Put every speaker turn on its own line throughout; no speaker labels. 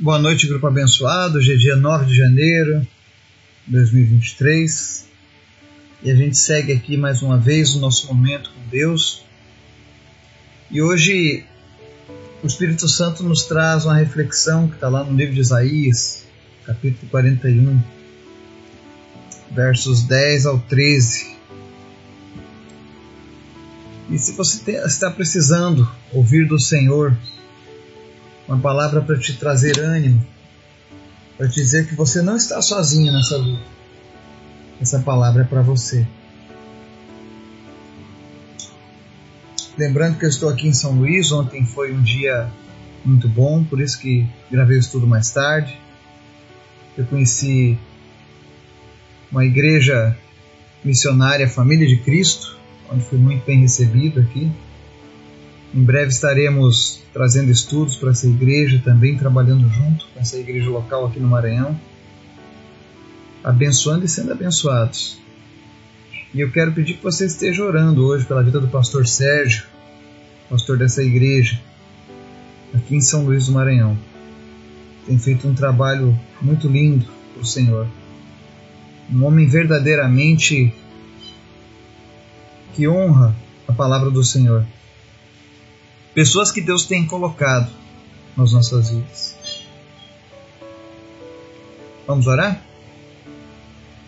Boa noite, grupo abençoado. Hoje é dia 9 de janeiro de 2023 e a gente segue aqui mais uma vez o nosso momento com Deus. E hoje o Espírito Santo nos traz uma reflexão que está lá no livro de Isaías, capítulo 41, versos 10 ao 13. E se você está precisando ouvir do Senhor uma palavra para te trazer ânimo, para te dizer que você não está sozinho nessa luta. Essa palavra é para você. Lembrando que eu estou aqui em São Luís, ontem foi um dia muito bom, por isso que gravei o estudo mais tarde. Eu conheci uma igreja missionária Família de Cristo, onde fui muito bem recebido aqui. Em breve estaremos trazendo estudos para essa igreja, também trabalhando junto com essa igreja local aqui no Maranhão, abençoando e sendo abençoados. E eu quero pedir que você esteja orando hoje pela vida do pastor Sérgio, pastor dessa igreja, aqui em São Luís do Maranhão. Tem feito um trabalho muito lindo para o Senhor. Um homem verdadeiramente que honra a palavra do Senhor pessoas que Deus tem colocado nas nossas vidas. Vamos orar?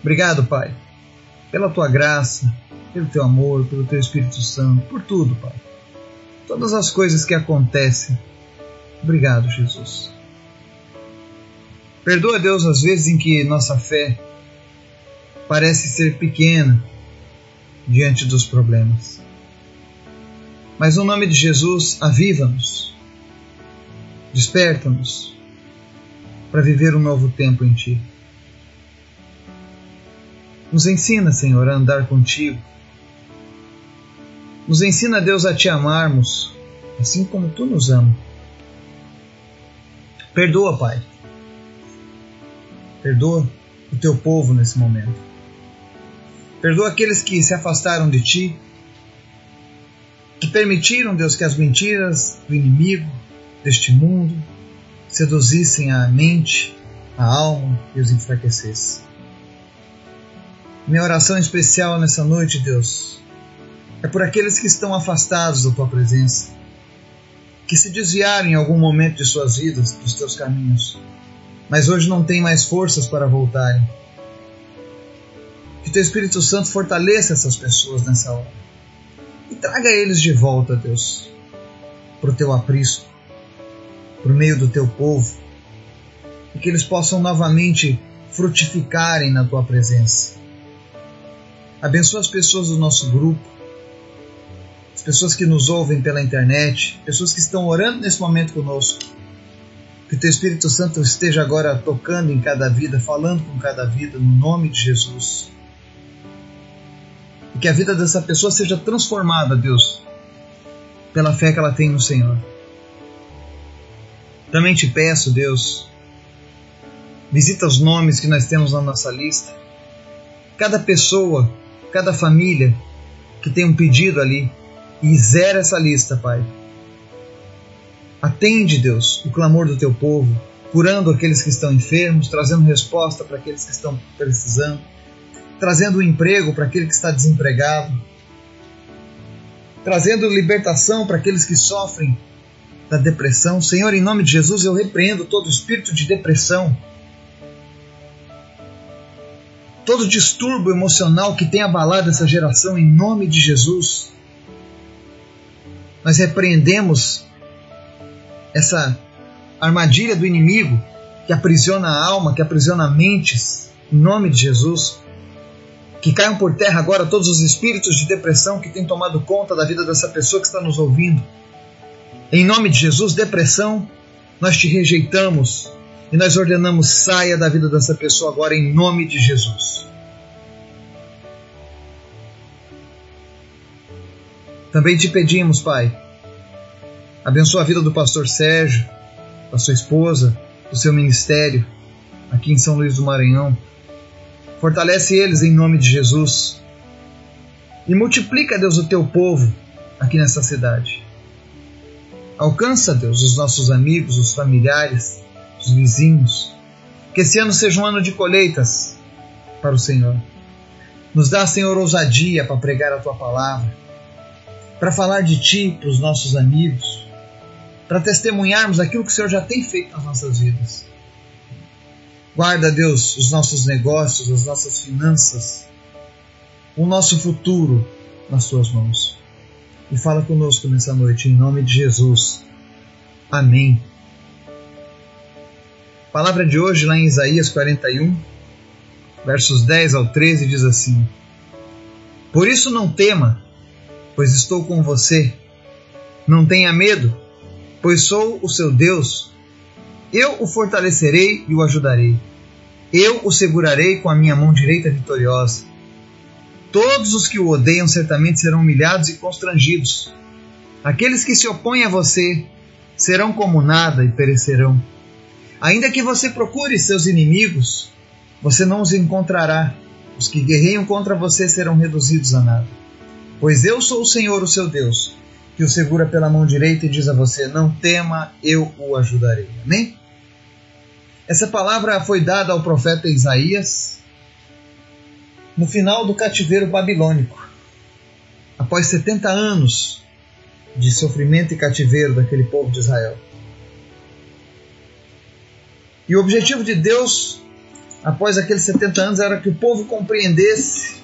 Obrigado, Pai, pela tua graça, pelo teu amor, pelo teu Espírito Santo, por tudo, Pai. Todas as coisas que acontecem. Obrigado, Jesus. Perdoa, Deus, as vezes em que nossa fé parece ser pequena diante dos problemas. Mas no nome de Jesus, aviva-nos, desperta-nos para viver um novo tempo em Ti. Nos ensina, Senhor, a andar contigo. Nos ensina, Deus, a Te amarmos, assim como Tu nos ama. Perdoa, Pai. Perdoa o Teu povo nesse momento. Perdoa aqueles que se afastaram de Ti que permitiram, Deus, que as mentiras do inimigo deste mundo seduzissem a mente, a alma e os enfraquecessem. Minha oração especial nessa noite, Deus, é por aqueles que estão afastados da tua presença, que se desviaram em algum momento de suas vidas, dos teus caminhos, mas hoje não têm mais forças para voltarem. Que teu Espírito Santo fortaleça essas pessoas nessa hora e traga eles de volta, Deus, para o teu aprisco, para o meio do teu povo, e que eles possam novamente frutificarem na tua presença. Abençoa as pessoas do nosso grupo, as pessoas que nos ouvem pela internet, pessoas que estão orando nesse momento conosco. Que o teu Espírito Santo esteja agora tocando em cada vida, falando com cada vida, no nome de Jesus que a vida dessa pessoa seja transformada, Deus, pela fé que ela tem no Senhor. Também te peço, Deus, visita os nomes que nós temos na nossa lista. Cada pessoa, cada família que tem um pedido ali, e zera essa lista, Pai. Atende, Deus, o clamor do teu povo, curando aqueles que estão enfermos, trazendo resposta para aqueles que estão precisando trazendo um emprego para aquele que está desempregado, trazendo libertação para aqueles que sofrem da depressão. Senhor, em nome de Jesus, eu repreendo todo espírito de depressão, todo distúrbio emocional que tem abalado essa geração, em nome de Jesus. Nós repreendemos essa armadilha do inimigo que aprisiona a alma, que aprisiona mentes, em nome de Jesus. Que caiam por terra agora todos os espíritos de depressão que têm tomado conta da vida dessa pessoa que está nos ouvindo. Em nome de Jesus, depressão, nós te rejeitamos e nós ordenamos saia da vida dessa pessoa agora em nome de Jesus. Também te pedimos, Pai, abençoa a vida do pastor Sérgio, da sua esposa, do seu ministério aqui em São Luís do Maranhão. Fortalece eles em nome de Jesus. E multiplica, Deus, o teu povo aqui nessa cidade. Alcança, Deus, os nossos amigos, os familiares os vizinhos. Que esse ano seja um ano de colheitas para o Senhor. Nos dá, Senhor, ousadia para pregar a tua palavra, para falar de ti para os nossos amigos, para testemunharmos aquilo que o Senhor já tem feito nas nossas vidas. Guarda, Deus, os nossos negócios, as nossas finanças, o nosso futuro nas tuas mãos. E fala conosco nessa noite, em nome de Jesus. Amém. A palavra de hoje, lá em Isaías 41, versos 10 ao 13, diz assim: Por isso não tema, pois estou com você. Não tenha medo, pois sou o seu Deus. Eu o fortalecerei e o ajudarei. Eu o segurarei com a minha mão direita vitoriosa. Todos os que o odeiam certamente serão humilhados e constrangidos. Aqueles que se opõem a você serão como nada e perecerão. Ainda que você procure seus inimigos, você não os encontrará. Os que guerreiam contra você serão reduzidos a nada. Pois eu sou o Senhor, o seu Deus, que o segura pela mão direita e diz a você: Não tema, eu o ajudarei. Amém? Essa palavra foi dada ao profeta Isaías no final do cativeiro babilônico. Após 70 anos de sofrimento e cativeiro daquele povo de Israel. E o objetivo de Deus após aqueles 70 anos era que o povo compreendesse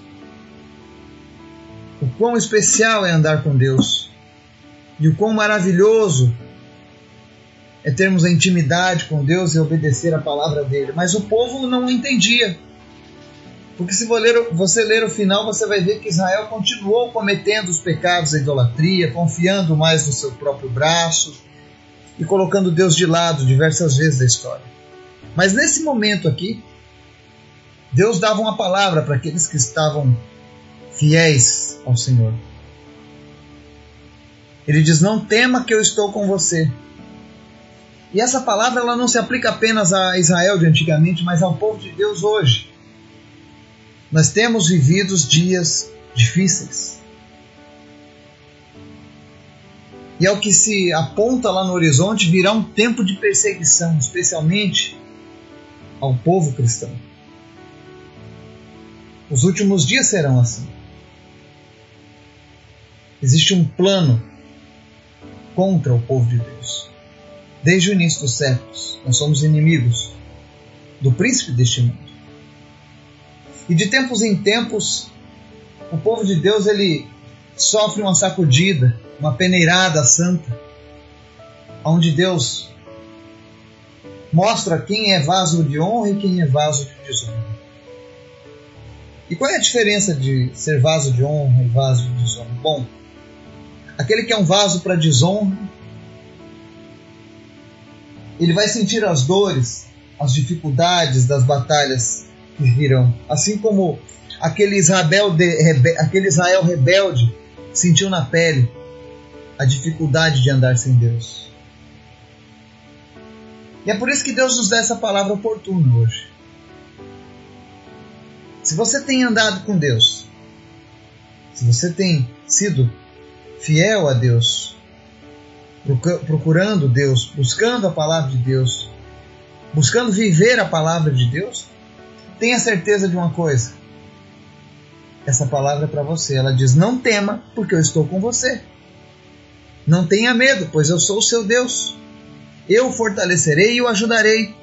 o quão especial é andar com Deus e o quão maravilhoso é termos a intimidade com Deus e obedecer a palavra dele. Mas o povo não entendia. Porque se você ler o final, você vai ver que Israel continuou cometendo os pecados da idolatria, confiando mais no seu próprio braço e colocando Deus de lado diversas vezes da história. Mas nesse momento aqui, Deus dava uma palavra para aqueles que estavam fiéis ao Senhor. Ele diz: Não tema que eu estou com você. E essa palavra ela não se aplica apenas a Israel de antigamente, mas ao povo de Deus hoje. Nós temos vivido dias difíceis. E ao que se aponta lá no horizonte, virá um tempo de perseguição, especialmente ao povo cristão. Os últimos dias serão assim. Existe um plano contra o povo de Deus. Desde o início dos séculos, nós somos inimigos do príncipe deste mundo. E de tempos em tempos, o povo de Deus ele sofre uma sacudida, uma peneirada santa, onde Deus mostra quem é vaso de honra e quem é vaso de desonra. E qual é a diferença de ser vaso de honra e vaso de desonra? Bom, aquele que é um vaso para desonra, ele vai sentir as dores, as dificuldades das batalhas que virão. Assim como aquele Israel, de, rebe, aquele Israel rebelde sentiu na pele a dificuldade de andar sem Deus. E é por isso que Deus nos dá essa palavra oportuna hoje. Se você tem andado com Deus, se você tem sido fiel a Deus, procurando Deus, buscando a palavra de Deus, buscando viver a palavra de Deus, tenha certeza de uma coisa. Essa palavra é para você. Ela diz: Não tema, porque eu estou com você. Não tenha medo, pois eu sou o seu Deus. Eu fortalecerei e o ajudarei.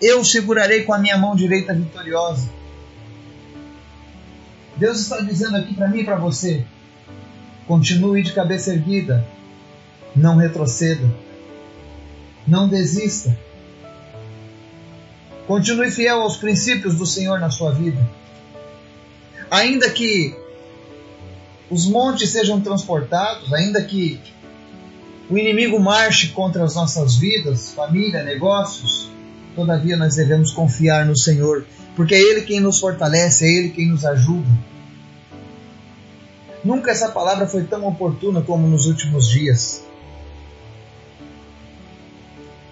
Eu o segurarei com a minha mão direita vitoriosa. Deus está dizendo aqui para mim e para você: continue de cabeça erguida, não retroceda, não desista. Continue fiel aos princípios do Senhor na sua vida. Ainda que os montes sejam transportados, ainda que o inimigo marche contra as nossas vidas, família, negócios, todavia nós devemos confiar no Senhor porque é Ele quem nos fortalece, é Ele quem nos ajuda. Nunca essa palavra foi tão oportuna como nos últimos dias.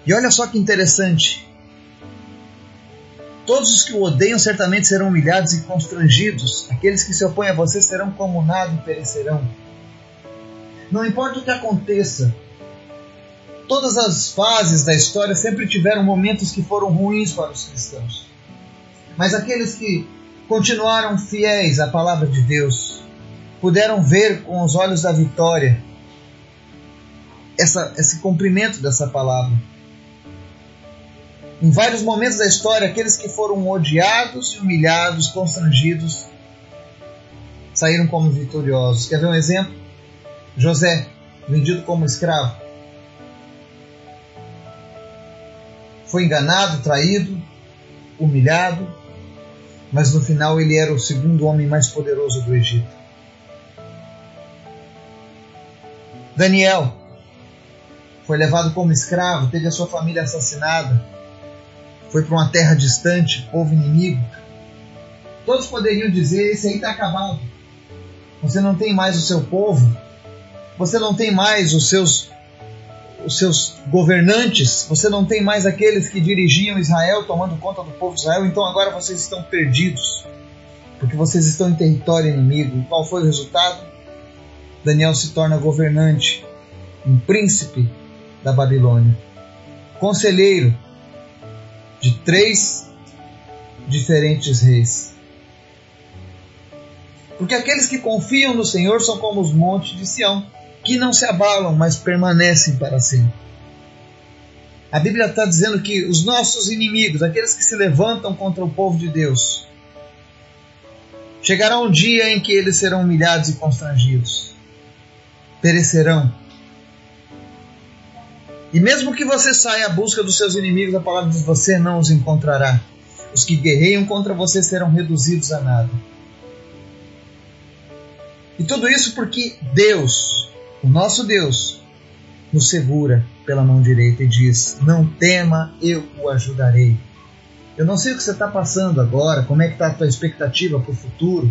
E olha só que interessante. Todos os que o odeiam certamente serão humilhados e constrangidos. Aqueles que se opõem a você serão como nada e perecerão. Não importa o que aconteça Todas as fases da história sempre tiveram momentos que foram ruins para os cristãos. Mas aqueles que continuaram fiéis à palavra de Deus puderam ver com os olhos da vitória essa, esse cumprimento dessa palavra. Em vários momentos da história, aqueles que foram odiados humilhados, constrangidos, saíram como vitoriosos. Quer ver um exemplo? José, vendido como escravo. Foi enganado, traído, humilhado, mas no final ele era o segundo homem mais poderoso do Egito. Daniel foi levado como escravo, teve a sua família assassinada, foi para uma terra distante, povo inimigo. Todos poderiam dizer: esse aí está acabado. Você não tem mais o seu povo, você não tem mais os seus os seus governantes, você não tem mais aqueles que dirigiam Israel, tomando conta do povo de Israel, então agora vocês estão perdidos, porque vocês estão em território inimigo. E qual foi o resultado? Daniel se torna governante, um príncipe da Babilônia, conselheiro de três diferentes reis. Porque aqueles que confiam no Senhor são como os montes de Sião, que não se abalam, mas permanecem para sempre. A Bíblia está dizendo que os nossos inimigos, aqueles que se levantam contra o povo de Deus, chegará um dia em que eles serão humilhados e constrangidos, perecerão. E mesmo que você saia à busca dos seus inimigos, a palavra diz: você não os encontrará. Os que guerreiam contra você serão reduzidos a nada. E tudo isso porque Deus, o nosso Deus nos segura pela mão direita e diz: Não tema, eu o ajudarei. Eu não sei o que você está passando agora, como é que está a tua expectativa para o futuro,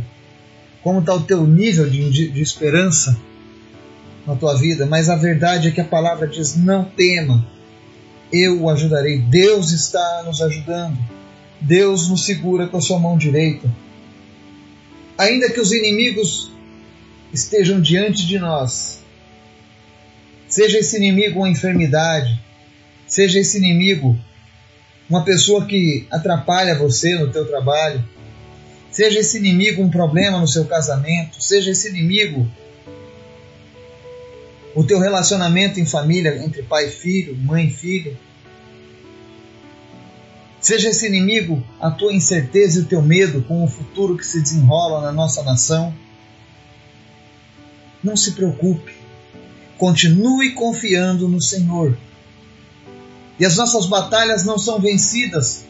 como está o teu nível de, de, de esperança na tua vida, mas a verdade é que a palavra diz: Não tema, eu o ajudarei. Deus está nos ajudando. Deus nos segura com a sua mão direita. Ainda que os inimigos estejam diante de nós, Seja esse inimigo uma enfermidade, seja esse inimigo uma pessoa que atrapalha você no teu trabalho, seja esse inimigo um problema no seu casamento, seja esse inimigo o teu relacionamento em família entre pai e filho, mãe e filho. Seja esse inimigo a tua incerteza e o teu medo com o futuro que se desenrola na nossa nação. Não se preocupe. Continue confiando no Senhor. E as nossas batalhas não são vencidas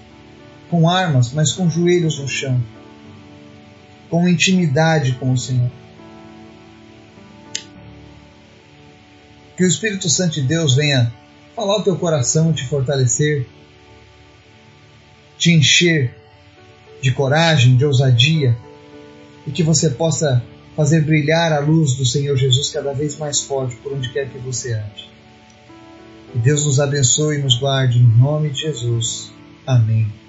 com armas, mas com joelhos no chão, com intimidade com o Senhor. Que o Espírito Santo de Deus venha falar o teu coração, te fortalecer, te encher de coragem, de ousadia, e que você possa fazer brilhar a luz do Senhor Jesus cada vez mais forte por onde quer que você ande. Que Deus nos abençoe e nos guarde em nome de Jesus. Amém.